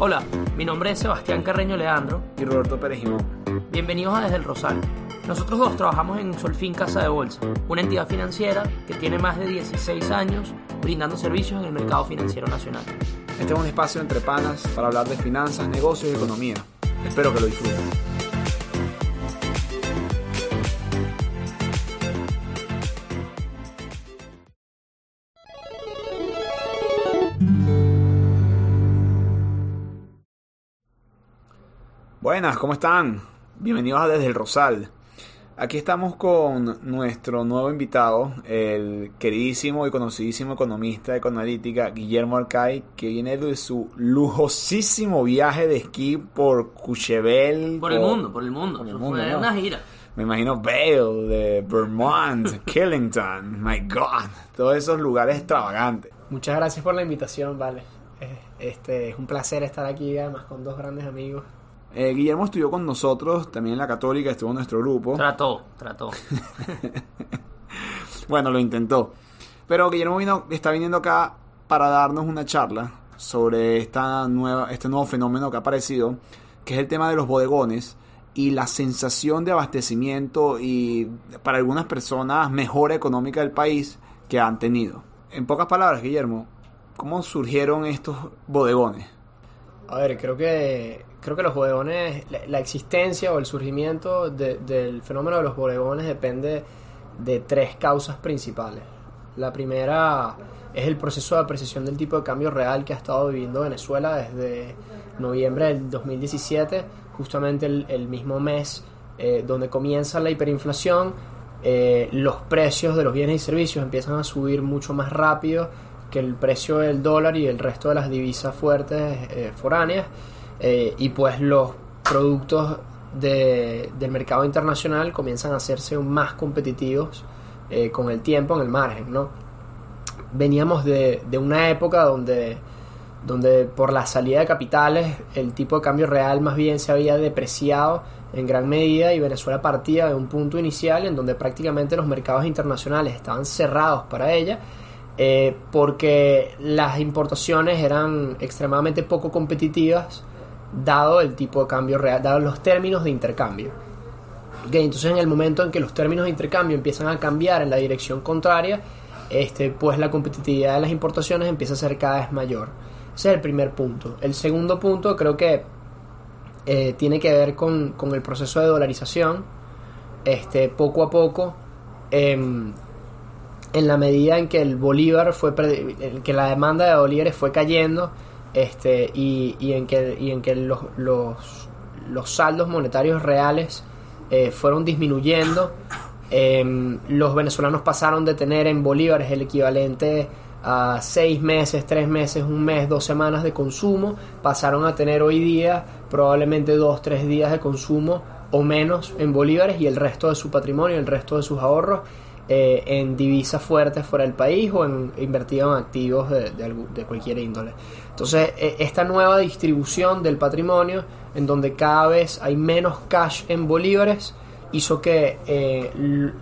Hola, mi nombre es Sebastián Carreño Leandro. Y Roberto Pérez Jimón. Bienvenidos a Desde el Rosal. Nosotros dos trabajamos en Solfin Casa de Bolsa, una entidad financiera que tiene más de 16 años brindando servicios en el mercado financiero nacional. Este es un espacio entre panas para hablar de finanzas, negocios y economía. Espero que lo disfruten. Buenas, ¿cómo están? Bienvenidos a Desde el Rosal. Aquí estamos con nuestro nuevo invitado, el queridísimo y conocidísimo economista de Ecoanalítica, Guillermo Arcay, que viene de su lujosísimo viaje de esquí por Cuchevel. Por el mundo, por el mundo. Por el mundo, fue ¿no? una gira. Me imagino Vail, de Vermont, Killington, my God, todos esos lugares extravagantes. Muchas gracias por la invitación, vale. Eh, Este, es un placer estar aquí, además con dos grandes amigos. Eh, Guillermo estudió con nosotros, también en la Católica, estuvo en nuestro grupo. Trató, trató. Bueno, lo intentó. Pero Guillermo vino, está viniendo acá para darnos una charla sobre esta nueva, este nuevo fenómeno que ha aparecido, que es el tema de los bodegones y la sensación de abastecimiento y para algunas personas mejora económica del país que han tenido. En pocas palabras, Guillermo, ¿cómo surgieron estos bodegones? A ver, creo que creo que los bodegones, la, existencia o el surgimiento de- del fenómeno de los bodegones depende de tres causas principales. La primera es el proceso de apreciación del tipo de cambio real que ha estado viviendo Venezuela desde noviembre del 2017, justamente el, el mismo mes eh, donde comienza la hiperinflación. eh, los precios de los bienes y servicios empiezan a subir mucho más rápido que el precio del dólar y el resto de las divisas fuertes eh, foráneas eh, y pues los productos de- del mercado internacional comienzan a hacerse más competitivos eh, con el tiempo en el margen, ¿no? Veníamos de, de una época donde, donde por la salida de capitales el tipo de cambio real más bien se había depreciado en gran medida y Venezuela partía de un punto inicial en donde prácticamente los mercados internacionales estaban cerrados para ella eh, porque las importaciones eran extremadamente poco competitivas dado el tipo de cambio real, dado los términos de intercambio. Ok, entonces en el momento en que los términos de intercambio empiezan a cambiar en la dirección contraria, este, pues la competitividad de las importaciones empieza a ser cada vez mayor. Ese es el primer punto. El segundo punto creo que eh, tiene que ver con, con el proceso de dolarización. Este, poco a poco, em, en la medida en que el bolívar fue que la demanda de bolívares fue cayendo este y, y en que y en que los, los, los saldos monetarios reales eh, fueron disminuyendo. Em, los venezolanos pasaron de tener en bolívares el equivalente a seis meses, tres meses, un mes, dos semanas de consumo, pasaron a tener hoy día probablemente dos, tres días de consumo o menos en bolívares y el resto de su patrimonio, el resto de sus ahorros eh, en divisas fuertes fuera del país o en invertido en activos de, de cualquier índole. Entonces, eh, esta nueva distribución del patrimonio, en donde cada vez hay menos cash en bolívares, hizo que eh,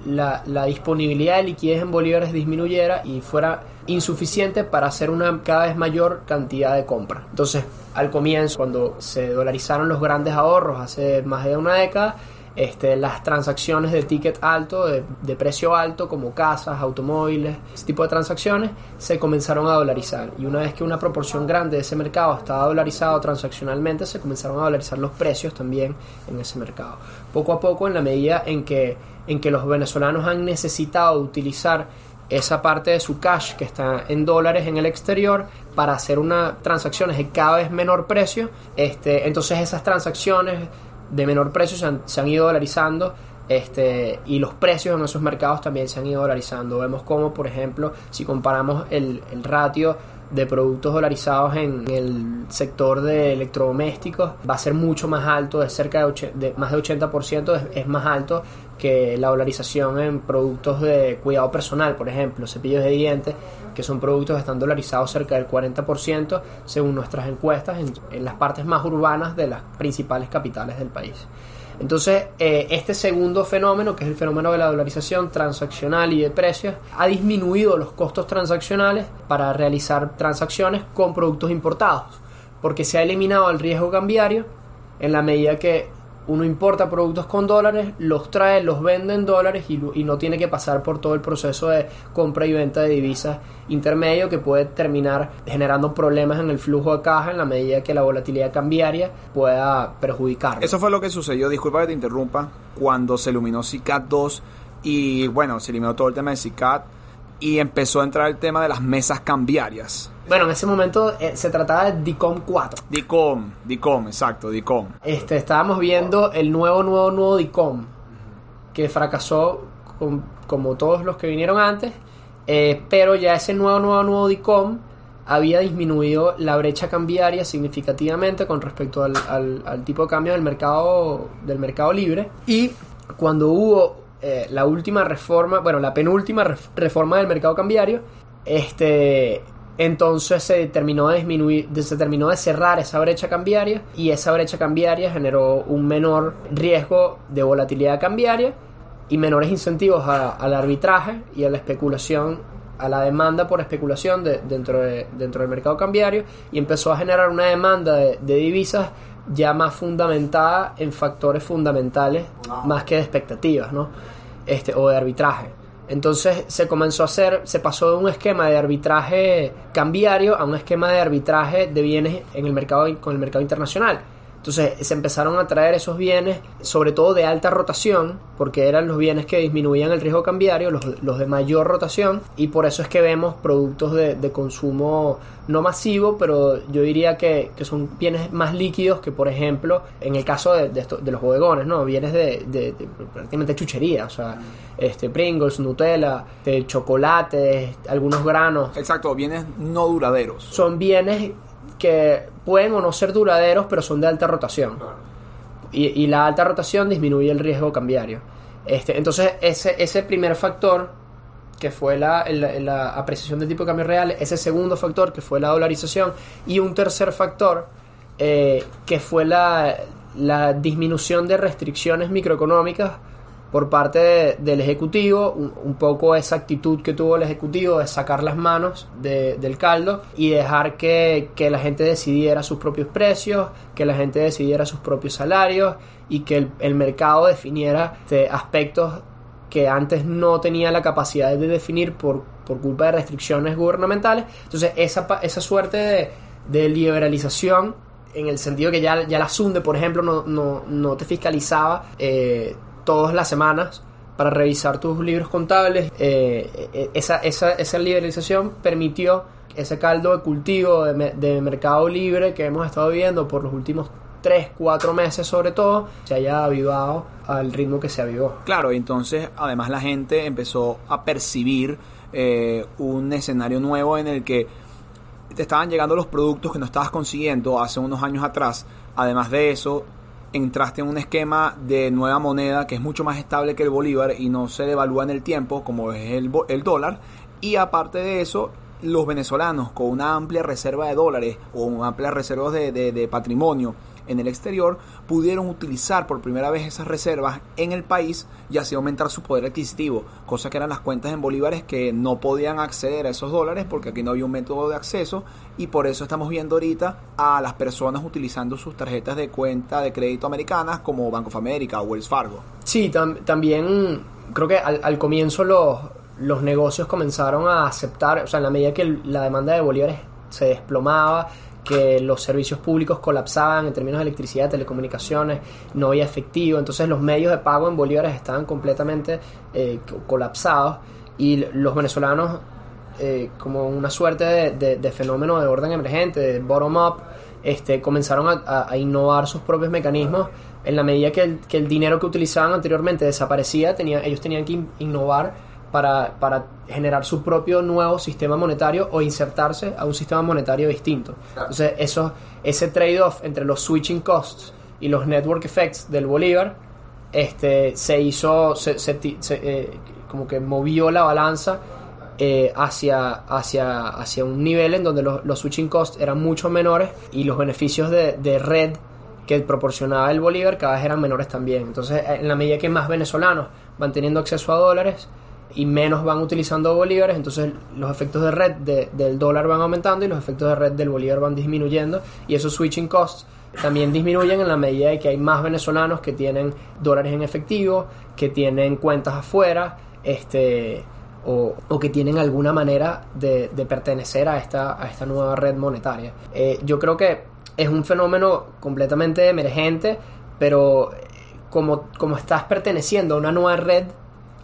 la, la disponibilidad de liquidez en bolívares disminuyera y fuera insuficiente para hacer una cada vez mayor cantidad de compra. Entonces, al comienzo, cuando se dolarizaron los grandes ahorros hace más de una década, este, las transacciones de ticket alto, de, precio alto, como casas, automóviles, ese tipo de transacciones, se comenzaron a dolarizar. Y una vez que una proporción grande de ese mercado estaba dolarizado transaccionalmente, se comenzaron a dolarizar los precios también en ese mercado. Poco a poco, en la medida en que, en que los venezolanos han necesitado utilizar esa parte de su cash que está en dólares en el exterior para hacer unas transacciones de cada vez menor precio, este, entonces esas transacciones de menor precio se han, se han ido dolarizando este, y los precios en esos mercados también se han ido dolarizando. Vemos como, por ejemplo, si comparamos el, el ratio de productos dolarizados en el sector de electrodomésticos, va a ser mucho más alto, de cerca de, más de 80%, es, es más alto que la dolarización en productos de cuidado personal, por ejemplo, cepillos de dientes, que son productos que están dolarizados cerca del 40% según nuestras encuestas en, las partes más urbanas de las principales capitales del país. Entonces, eh, este segundo fenómeno, que es el fenómeno de la dolarización transaccional y de precios, ha disminuido los costos transaccionales para realizar transacciones con productos importados. porque se ha eliminado el riesgo cambiario en la medida que uno importa productos con dólares, los trae, los vende en dólares y, no tiene que pasar por todo el proceso de compra y venta de divisas intermedio que puede terminar generando problemas en el flujo de caja en la medida que la volatilidad cambiaria pueda perjudicar. Eso fue lo que sucedió, disculpa que te interrumpa, cuando se iluminó CICAT 2 y bueno, se eliminó todo el tema de CICAT y empezó a entrar el tema de las mesas cambiarias. Bueno, en ese momento eh, se trataba de DICOM 4. DICOM, DICOM, exacto, DICOM. Este, estábamos viendo el nuevo, nuevo, nuevo DICOM, que fracasó con, como todos los que vinieron antes, eh, pero ya ese nuevo, nuevo, nuevo DICOM había disminuido la brecha cambiaria significativamente con respecto al, al, al tipo de cambio del mercado, del mercado libre. Y cuando hubo eh, la última reforma, bueno, la penúltima reforma del mercado cambiario, este, entonces se terminó de disminuir, se terminó de cerrar esa brecha cambiaria y esa brecha cambiaria generó un menor riesgo de volatilidad cambiaria y menores incentivos a, al arbitraje y a la especulación, a la demanda por especulación de, dentro, de, dentro del mercado cambiario y empezó a generar una demanda de, de divisas ya más fundamentada en factores fundamentales más que de expectativas, ¿no? Este, o de arbitraje. Entonces se comenzó a hacer, se pasó de un esquema de arbitraje cambiario a un esquema de arbitraje de bienes en el mercado con el mercado internacional. Entonces se empezaron a traer esos bienes, sobre todo de alta rotación, porque eran los bienes que disminuían el riesgo cambiario, los, los de mayor rotación, y por eso es que vemos productos de, de consumo no masivo, pero yo diría que, que, son bienes más líquidos que, por ejemplo, en el caso de, de, esto, de los bodegones, ¿no? Bienes de, de, prácticamente chuchería, o sea, este, Pringles, Nutella, chocolate, algunos granos. Exacto, bienes no duraderos. Son bienes que pueden o no ser duraderos, pero son de alta rotación. Y, y la alta rotación disminuye el riesgo cambiario. Este, entonces, ese, ese primer factor, que fue la, la, la, apreciación del tipo de cambio real, ese segundo factor, que fue la dolarización, y un tercer factor, eh, que fue la, la disminución de restricciones microeconómicas por parte de, del Ejecutivo, un, poco esa actitud que tuvo el Ejecutivo de sacar las manos de, del caldo y dejar que, que, la gente decidiera sus propios precios, que la gente decidiera sus propios salarios y que el, mercado definiera de aspectos que antes no tenía la capacidad de definir por, por culpa de restricciones gubernamentales. Entonces esa, esa suerte de, de liberalización en el sentido que ya, ya la SUNDE, por ejemplo, no, no, no te fiscalizaba eh, todas las semanas para revisar tus libros contables. Eh, esa, esa, esa, liberalización permitió ese caldo de cultivo de, mercado libre que hemos estado viendo por los últimos 3, 4 meses sobre todo, se haya avivado al ritmo que se avivó. Claro, entonces además la gente empezó a percibir eh, un escenario nuevo en el que te estaban llegando los productos que no estabas consiguiendo hace unos años atrás. Además de eso, entraste en un esquema de nueva moneda que es mucho más estable que el bolívar y no se devalúa en el tiempo como es el, el dólar. Y aparte de eso, los venezolanos con una amplia reserva de dólares o una amplia reserva de, de, de patrimonio en el exterior pudieron utilizar por primera vez esas reservas en el país y así aumentar su poder adquisitivo, cosa que eran las cuentas en bolívares que no podían acceder a esos dólares porque aquí no había un método de acceso y por eso estamos viendo ahorita a las personas utilizando sus tarjetas de cuenta de crédito americanas como Bank of America o Wells Fargo. Sí, tam también creo que al, al comienzo los, los negocios comenzaron a aceptar, o sea, en la medida que la demanda de bolívares se desplomaba, que los servicios públicos colapsaban en términos de electricidad, telecomunicaciones, no había efectivo, entonces los medios de pago en bolívares estaban completamente eh, colapsados y los venezolanos, eh, como una suerte de, de, de, fenómeno de orden emergente, de bottom-up, este, comenzaron a, innovar sus propios mecanismos. En la medida que el, que el dinero que utilizaban anteriormente desaparecía, tenía, ellos tenían que innovar para, para, generar su propio nuevo sistema monetario o insertarse a un sistema monetario distinto. Entonces, eso, ese trade-off entre los switching costs y los network effects del Bolívar este, se hizo, se, se, se eh, como que movió la balanza eh, hacia, hacia, hacia un nivel en donde los, los, switching costs eran mucho menores y los beneficios de, de red que proporcionaba el Bolívar cada vez eran menores también. Entonces, en la medida que más venezolanos van teniendo acceso a dólares, y menos van utilizando bolívares, entonces los efectos de red de- del dólar van aumentando y los efectos de red del bolívar van disminuyendo y esos switching costs también disminuyen en la medida de que hay más venezolanos que tienen dólares en efectivo, que tienen cuentas afuera, este o, o que tienen alguna manera de, pertenecer a esta, a esta nueva red monetaria. Eh, yo creo que es un fenómeno completamente emergente, pero como, como estás perteneciendo a una nueva red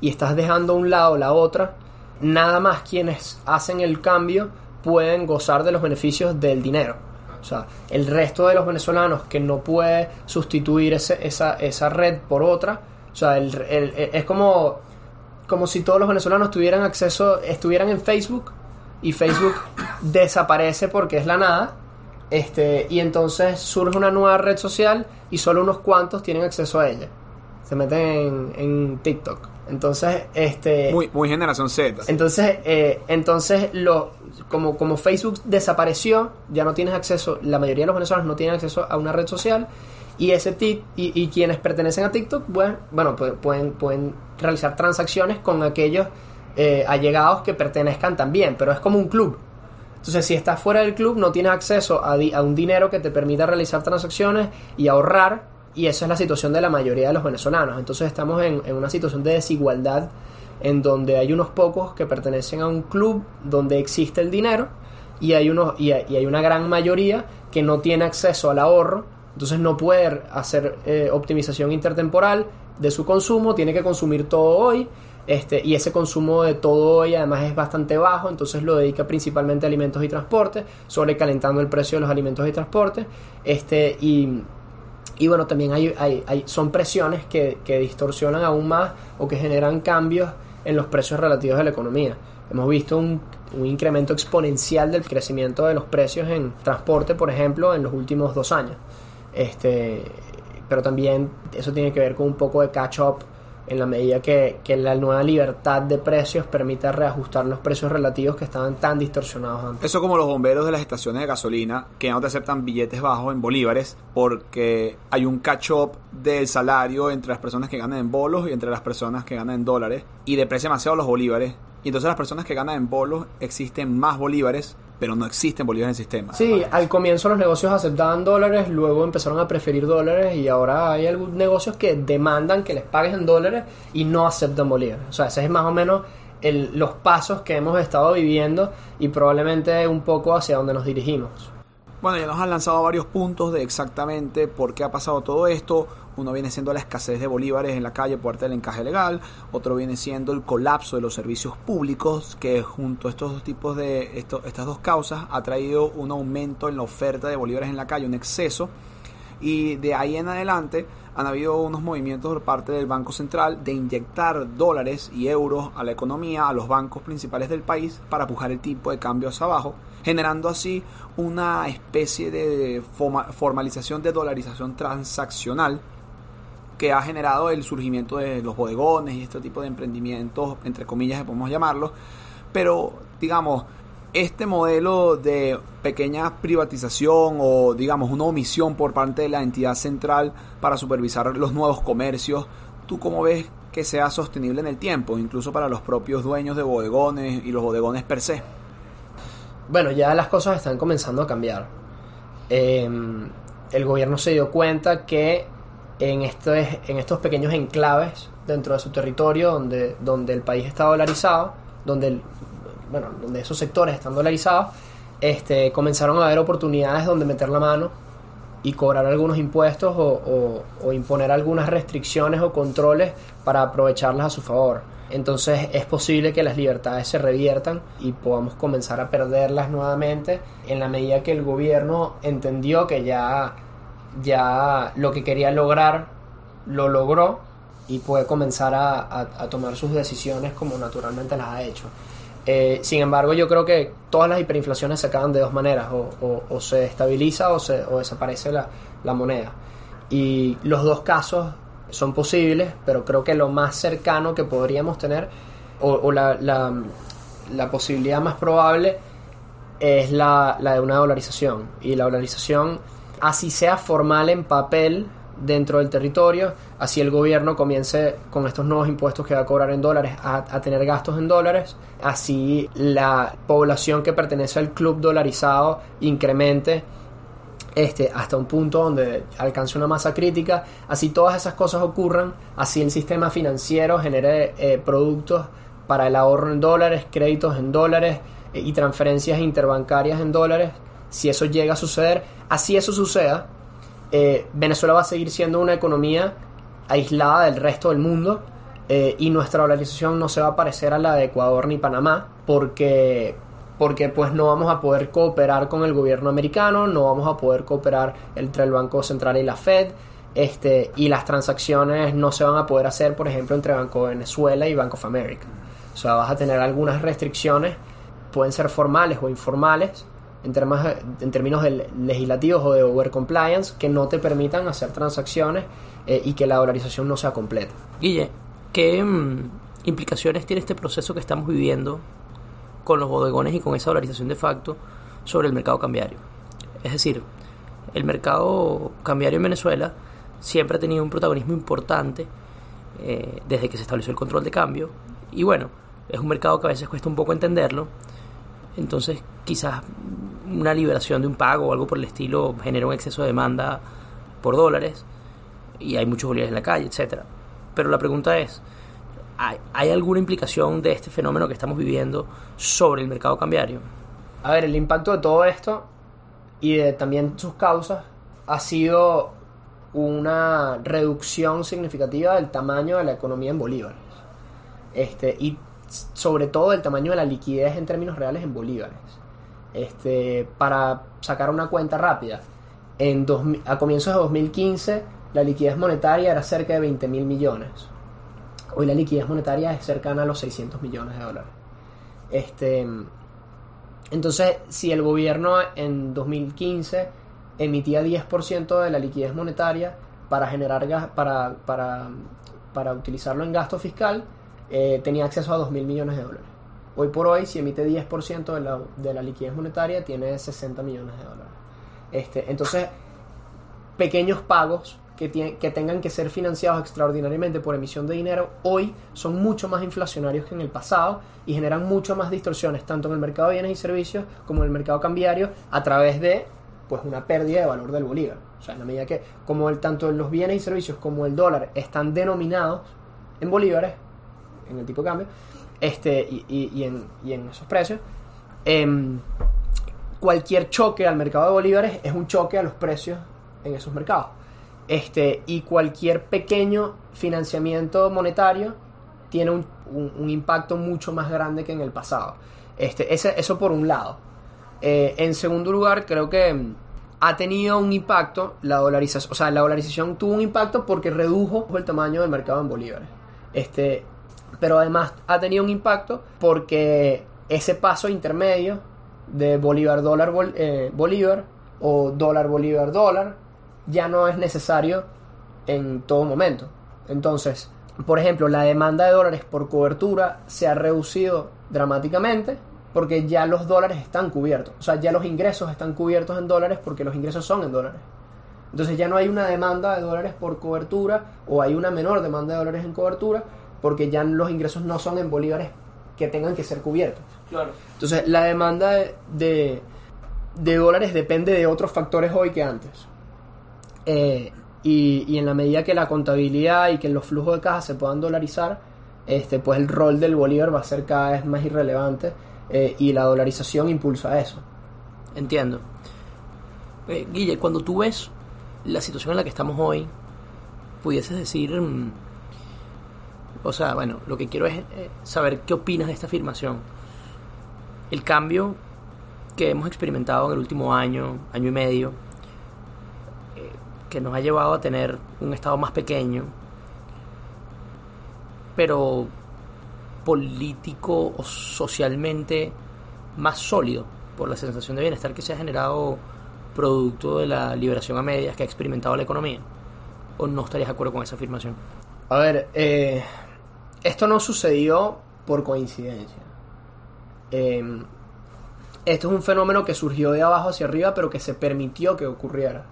y estás dejando a un lado la otra, nada más quienes hacen el cambio pueden gozar de los beneficios del dinero. O sea, el resto de los venezolanos que no puede sustituir ese- esa, esa red por otra, o sea, el- el- es como, como si todos los venezolanos tuvieran acceso, estuvieran en Facebook y Facebook desaparece porque es la nada, este, y entonces surge una nueva red social y solo unos cuantos tienen acceso a ella. Se meten en, en TikTok. Entonces, este... Muy, muy generación Z. Entonces, eh, entonces lo, como, como Facebook desapareció, ya no tienes acceso, la mayoría de los venezolanos no tienen acceso a una red social y ese tic, y, y quienes pertenecen a TikTok, bueno, bueno pu- pueden, pueden realizar transacciones con aquellos eh, allegados que pertenezcan también, pero es como un club. Entonces, si estás fuera del club, no tienes acceso a, di- a un dinero que te permita realizar transacciones y ahorrar. Y esa es la situación de la mayoría de los venezolanos. Entonces, estamos en, en una situación de desigualdad en donde hay unos pocos que pertenecen a un club donde existe el dinero y hay, unos, y hay, y hay una gran mayoría que no tiene acceso al ahorro. Entonces, no puede hacer eh, optimización intertemporal de su consumo, tiene que consumir todo hoy. Este, y ese consumo de todo hoy además es bastante bajo, entonces lo dedica principalmente a alimentos y transporte, sobrecalentando el precio de los alimentos y transporte. Este, y, y bueno, también hay, hay, hay- son presiones que, que distorsionan aún más o que generan cambios en los precios relativos de la economía. Hemos visto un, un incremento exponencial del crecimiento de los precios en transporte, por ejemplo, en los últimos dos años. Este, pero también eso tiene que ver con un poco de catch-up en la medida que, que la nueva libertad de precios permita reajustar los precios relativos que estaban tan distorsionados antes. Eso como los bomberos de las estaciones de gasolina que no te aceptan billetes bajos en bolívares porque hay un catch-up del salario entre las personas que ganan en bolos y entre las personas que ganan en dólares y deprecia demasiado los bolívares. Y entonces las personas que ganan en bolos existen más bolívares, pero no existen bolívares en el sistema. Sí, al comienzo los negocios aceptaban dólares, luego empezaron a preferir dólares y ahora hay algunos negocios que demandan que les pagues en dólares y no aceptan bolívares. O sea, ese es más o menos el- los pasos que hemos estado viviendo y probablemente un poco hacia donde nos dirigimos. Bueno, ya nos han lanzado varios puntos de exactamente por qué ha pasado todo esto. Uno viene siendo la escasez de bolívares en la calle por parte del encaje legal. Otro viene siendo el colapso de los servicios públicos, que junto a estos dos tipos de esto- estas dos causas ha traído un aumento en la oferta de bolívares en la calle, un exceso. Y de ahí en adelante han habido unos movimientos por parte del Banco Central de inyectar dólares y euros a la economía, a los bancos principales del país, para pujar el tipo de cambio hacia abajo, generando así una especie de forma- formalización de dolarización transaccional que ha generado el surgimiento de los bodegones y este tipo de emprendimientos, entre comillas, que podemos llamarlos. Pero, digamos, este modelo de pequeña privatización o, digamos, una omisión por parte de la entidad central para supervisar los nuevos comercios, ¿tú cómo ves que sea sostenible en el tiempo, incluso para los propios dueños de bodegones y los bodegones per se? Bueno, ya las cosas están comenzando a cambiar. Eh, el gobierno se dio cuenta que en, estos, en estos pequeños enclaves dentro de su territorio, donde, donde el país está dolarizado, donde, el- bueno, donde esos sectores están dolarizados, este, comenzaron a haber oportunidades donde meter la mano y cobrar algunos impuestos o imponer algunas restricciones o controles para aprovecharlas a su favor. Entonces es posible que las libertades se reviertan y podamos comenzar a perderlas nuevamente en la medida que el gobierno entendió que ya, ya lo que quería lograr lo logró y puede comenzar a, a- tomar sus decisiones como naturalmente las ha hecho. Eh, sin embargo, yo creo que todas las hiperinflaciones se acaban de dos maneras, o, o- o se estabiliza o, se, o desaparece la, la moneda. Y los dos casos son posibles, pero creo que lo más cercano que podríamos tener, o, la- la posibilidad más probable, es la, la de una dolarización. Y la dolarización, así sea formal en papel, dentro del territorio, así el gobierno comience con estos nuevos impuestos que va a cobrar en dólares a, a, tener gastos en dólares, así la población que pertenece al club dolarizado incremente este, hasta un punto donde alcance una masa crítica, así todas esas cosas ocurran, así el sistema financiero genere eh, productos para el ahorro en dólares, créditos en dólares eh, y transferencias interbancarias en dólares, si eso llega a suceder, así eso suceda, eh, Venezuela va a seguir siendo una economía aislada del resto del mundo y nuestra dolarización no se va a parecer a la de Ecuador ni Panamá, porque porque pues no vamos a poder cooperar con el gobierno americano, no vamos a poder cooperar entre el Banco Central y la Fed, este, y las transacciones no se van a poder hacer, por ejemplo, entre Banco de Venezuela y Bank of America. O sea, vas a tener algunas restricciones, pueden ser formales o informales, en términos, en términos legislativos o de over compliance, que no te permitan hacer transacciones eh, y que la dolarización no sea completa. Guille, ¿qué mm, implicaciones tiene este proceso que estamos viviendo con los bodegones y con esa dolarización de facto sobre el mercado cambiario. Es decir, el mercado cambiario en Venezuela siempre ha tenido un protagonismo importante eh, desde que se estableció el control de cambio y bueno, es un mercado que a veces cuesta un poco entenderlo, entonces quizás una liberación de un pago o algo por el estilo genera un exceso de demanda por dólares y hay muchos bolívares en la calle, etcétera. Pero la pregunta es, ¿Hay, alguna implicación de este fenómeno que estamos viviendo sobre el mercado cambiario? A ver, el impacto de todo esto y de también sus causas ha sido una reducción significativa del tamaño de la economía en bolívares. Este, y sobre todo el tamaño de la liquidez en términos reales en bolívares. Este, para sacar una cuenta rápida, en a comienzos de 2015 la liquidez monetaria era cerca de 20 mil millones. Hoy la liquidez monetaria es cercana a los 600 millones de dólares. Este, entonces, si el gobierno en 2015 emitía 10% de la liquidez monetaria para generar para, para, para utilizarlo en gasto fiscal, eh, tenía acceso a 2 mil millones de dólares. Hoy por hoy, si emite 10% de la, de la liquidez monetaria, tiene 60 millones de dólares. Este, entonces, pequeños pagos que, tengan que ser financiados extraordinariamente por emisión de dinero hoy son mucho más inflacionarios que en el pasado y generan mucho más distorsiones tanto en el mercado de bienes y servicios como en el mercado cambiario a través de pues una pérdida de valor del bolívar. O sea, en la medida que como el, tanto los bienes y servicios como el dólar están denominados en bolívares, en el tipo de cambio, este, y, en, esos precios, em, cualquier choque al mercado de bolívares es un choque a los precios en esos mercados. Este, y cualquier pequeño financiamiento monetario tiene un, impacto mucho más grande que en el pasado. Este, eso por un lado. Eh, en segundo lugar, creo que mm, ha tenido un impacto la dolarización. O sea, la dolarización tuvo un impacto porque redujo el tamaño del mercado en bolívares. Este, pero además ha tenido un impacto porque ese paso intermedio de bolívar dólar eh, bolívar o dólar bolívar dólar ya no es necesario en todo momento. Entonces, por ejemplo, la demanda de dólares por cobertura se ha reducido dramáticamente porque ya los dólares están cubiertos. O sea, ya los ingresos están cubiertos en dólares porque los ingresos son en dólares. Entonces ya no hay una demanda de dólares por cobertura o hay una menor demanda de dólares en cobertura porque ya los ingresos no son en bolívares que tengan que ser cubiertos. Claro. Entonces la demanda de, de dólares depende de otros factores hoy que antes. Eh, y, en la medida que la contabilidad y que los flujos de caja se puedan dolarizar, este, pues el rol del bolívar va a ser cada vez más irrelevante eh, y la dolarización impulsa eso. Entiendo. Eh, Guille, cuando tú ves la situación en la que estamos hoy, pudieses decir, mm, o sea, bueno, lo que quiero es saber qué opinas de esta afirmación. El cambio que hemos experimentado en el último año, año y medio, que nos ha llevado a tener un estado más pequeño, pero político o socialmente más sólido por la sensación de bienestar que se ha generado producto de la liberación a medias que ha experimentado la economía? ¿O no estarías de acuerdo con esa afirmación? A ver, eh, esto no sucedió por coincidencia. Em, esto es un fenómeno que surgió de abajo hacia arriba, pero que se permitió que ocurriera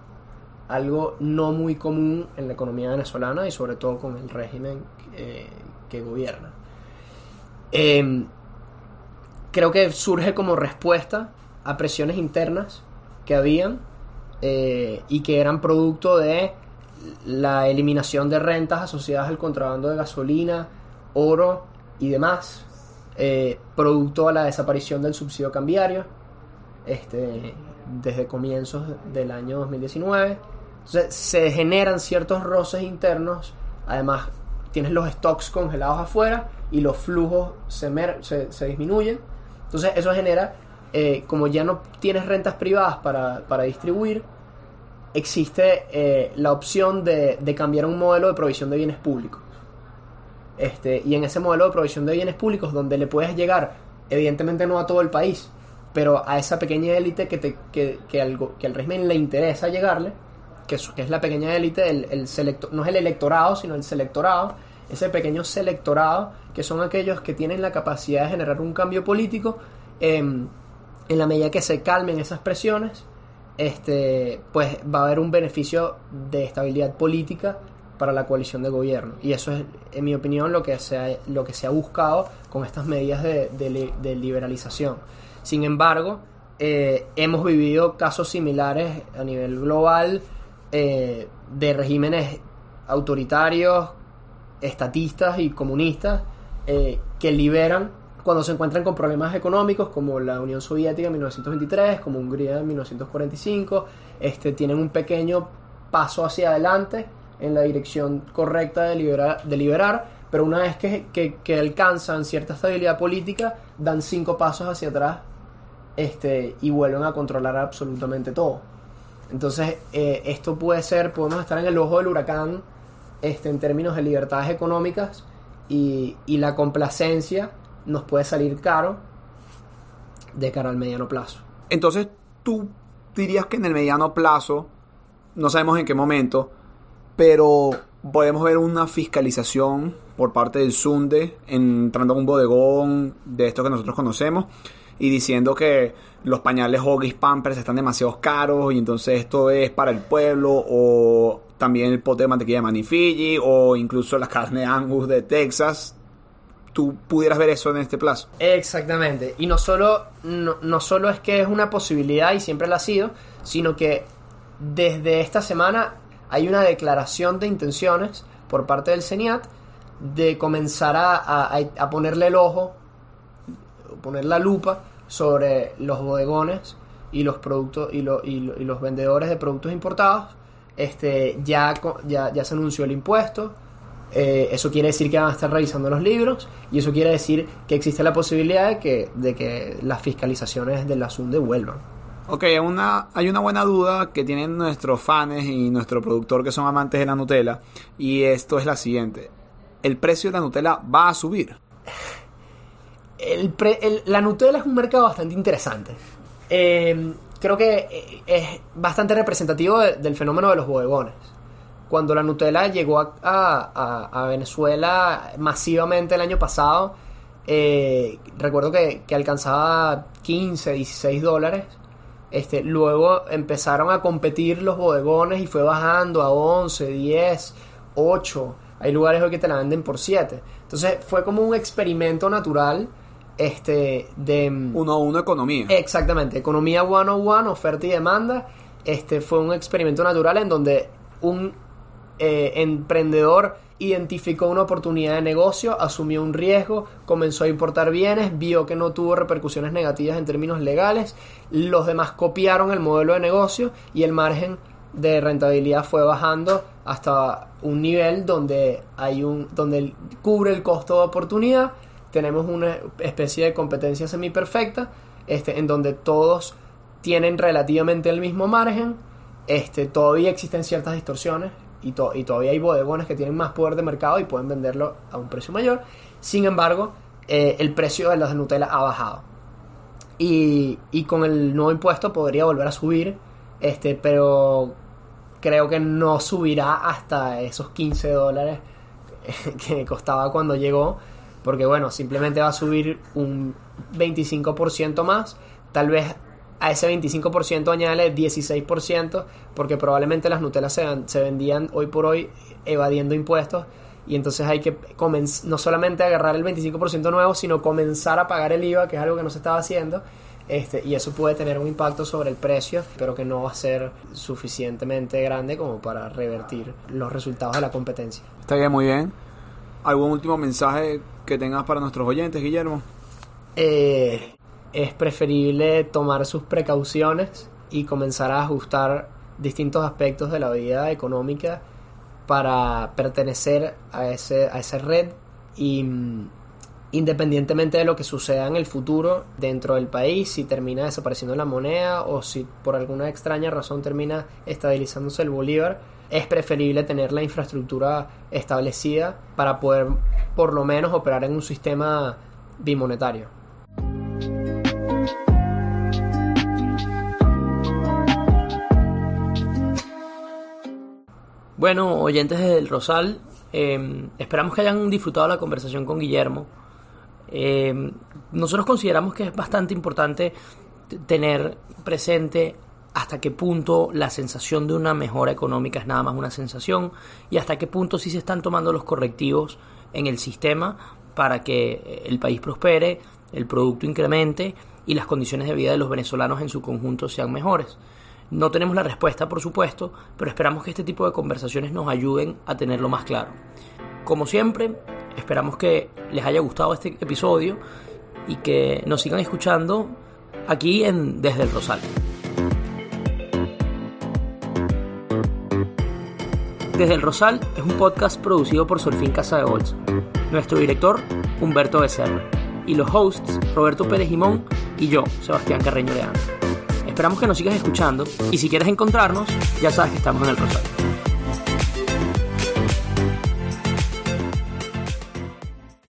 algo no muy común en la economía venezolana y sobre todo con el régimen eh, que gobierna. Em, creo que surge como respuesta a presiones internas que habían eh, y que eran producto de la eliminación de rentas asociadas al contrabando de gasolina, oro y demás, eh, producto a la desaparición del subsidio cambiario este, desde comienzos del año 2019. Entonces se generan ciertos roces internos, además tienes los stocks congelados afuera y los flujos se, se, disminuyen. Entonces eso genera, eh, como ya no tienes rentas privadas para, para distribuir, existe eh, la opción de, cambiar un modelo de provisión de bienes públicos. Este, y en ese modelo de provisión de bienes públicos, donde le puedes llegar, evidentemente no a todo el país, pero a esa pequeña élite que, te, que, que, algo, que al régimen le interesa llegarle, que es, la pequeña élite, el, el no es el electorado, sino el selectorado, ese pequeño selectorado, que son aquellos que tienen la capacidad de generar un cambio político, em, en la medida que se calmen esas presiones, este, pues va a haber un beneficio de estabilidad política para la coalición de gobierno. Y eso es, en mi opinión, lo que se ha, lo que se ha buscado con estas medidas de, liberalización. Sin embargo, eh, hemos vivido casos similares a nivel global eh, de regímenes autoritarios, estatistas y comunistas eh, que liberan cuando se encuentran con problemas económicos como la Unión Soviética en 1923, como Hungría en 1945, este, tienen un pequeño paso hacia adelante en la dirección correcta de liberar, de liberar pero una vez que, que, alcanzan cierta estabilidad política, dan cinco pasos hacia atrás este, y vuelven a controlar absolutamente todo. Entonces, eh, esto puede ser, podemos estar en el ojo del huracán este, en términos de libertades económicas y, y la complacencia nos puede salir caro de cara al mediano plazo. Entonces, tú dirías que en el mediano plazo, no sabemos en qué momento, pero podemos ver una fiscalización por parte del SUNDE entrando a un bodegón de esto que nosotros conocemos y diciendo que los pañales Huggies Pampers están demasiado caros y entonces esto es para el pueblo o también el pote de mantequilla de Manifigi o incluso la carne Angus de Texas tú pudieras ver eso en este plazo. Exactamente. Y no solo, no, solo es que es una posibilidad y siempre lo ha sido, sino que desde esta semana hay una declaración de intenciones por parte del CENIAT de comenzar a, a, ponerle el ojo, poner la lupa sobre los bodegones y los productos y, y, los vendedores de productos importados. Este, ya, ya, ya se anunció el impuesto, eh, eso quiere decir que van a estar revisando los libros y eso quiere decir que existe la posibilidad de que, de que las fiscalizaciones del asunto vuelvan. Ok, hay una, hay una buena duda que tienen nuestros fans y nuestro productor que son amantes de la Nutella y esto es la siguiente. ¿El precio de la Nutella va a subir? La Nutella es un mercado bastante interesante. Eh, creo que eh, es bastante representativo del fenómeno de los bodegones cuando la Nutella llegó a, Venezuela masivamente el año pasado, eh, recuerdo que, alcanzaba 15, 16 dólares. Este, luego empezaron a competir los bodegones y fue bajando a 11, 10, 8. Hay lugares hoy que te la venden por 7. Entonces fue como un experimento natural este, de... Uno a uno economía. Exactamente, economía one on one, oferta y demanda. Este, fue un experimento natural en donde un eh, emprendedor identificó una oportunidad de negocio, asumió un riesgo, comenzó a importar bienes, vio que no tuvo repercusiones negativas en términos legales, los demás copiaron el modelo de negocio y el margen de rentabilidad fue bajando hasta un nivel donde hay un donde cubre el costo de oportunidad. Tenemos una especie de competencia semiperfecta, este, en donde todos tienen relativamente el mismo margen. Este, todavía existen ciertas distorsiones y, todavía hay bodegones que tienen más poder de mercado y pueden venderlo a un precio mayor. Sin embargo, eh, el precio de las Nutella ha bajado. Y, con el nuevo impuesto podría volver a subir, este, pero creo que no subirá hasta esos 15 dólares que costaba cuando llegó, porque bueno, simplemente va a subir un 25% más, tal vez a ese 25% añade 16%, porque probablemente las Nutellas se, se vendían hoy por hoy evadiendo impuestos y entonces hay que no solamente agarrar el 25% nuevo, sino comenzar a pagar el IVA, que es algo que no se estaba haciendo. Este, y eso puede tener un impacto sobre el precio, pero que no va a ser suficientemente grande como para revertir los resultados de la competencia. Está bien, muy bien. ¿Algún último mensaje que tengas para nuestros oyentes, Guillermo? Eh, es preferible tomar sus precauciones y comenzar a ajustar distintos aspectos de la vida económica para pertenecer a, ese, a esa red y mm, independientemente de lo que suceda en el futuro dentro del país, si termina desapareciendo la moneda o si por alguna extraña razón termina estabilizándose el bolívar, es preferible tener la infraestructura establecida para poder por lo menos operar en un sistema bimonetario. Bueno, oyentes del Rosal, em, esperamos que hayan disfrutado la conversación con Guillermo. Em, nosotros consideramos que es bastante importante tener presente hasta qué punto la sensación de una mejora económica es nada más una sensación y hasta qué punto sí se están tomando los correctivos en el sistema para que el país prospere, el producto incremente y las condiciones de vida de los venezolanos en su conjunto sean mejores. No tenemos la respuesta, por supuesto, pero esperamos que este tipo de conversaciones nos ayuden a tenerlo más claro. Como siempre, esperamos que les haya gustado este episodio y que nos sigan escuchando aquí en Desde el Rosal. Desde el Rosal es un podcast producido por Solfín Casa de Bolsa. Nuestro director, Humberto Becerra. Y los hosts, Roberto Pérez Jimón y yo, Sebastián Carreño Leandro. Esperamos que nos sigas escuchando y si quieres encontrarnos, ya sabes que estamos en el Rosario.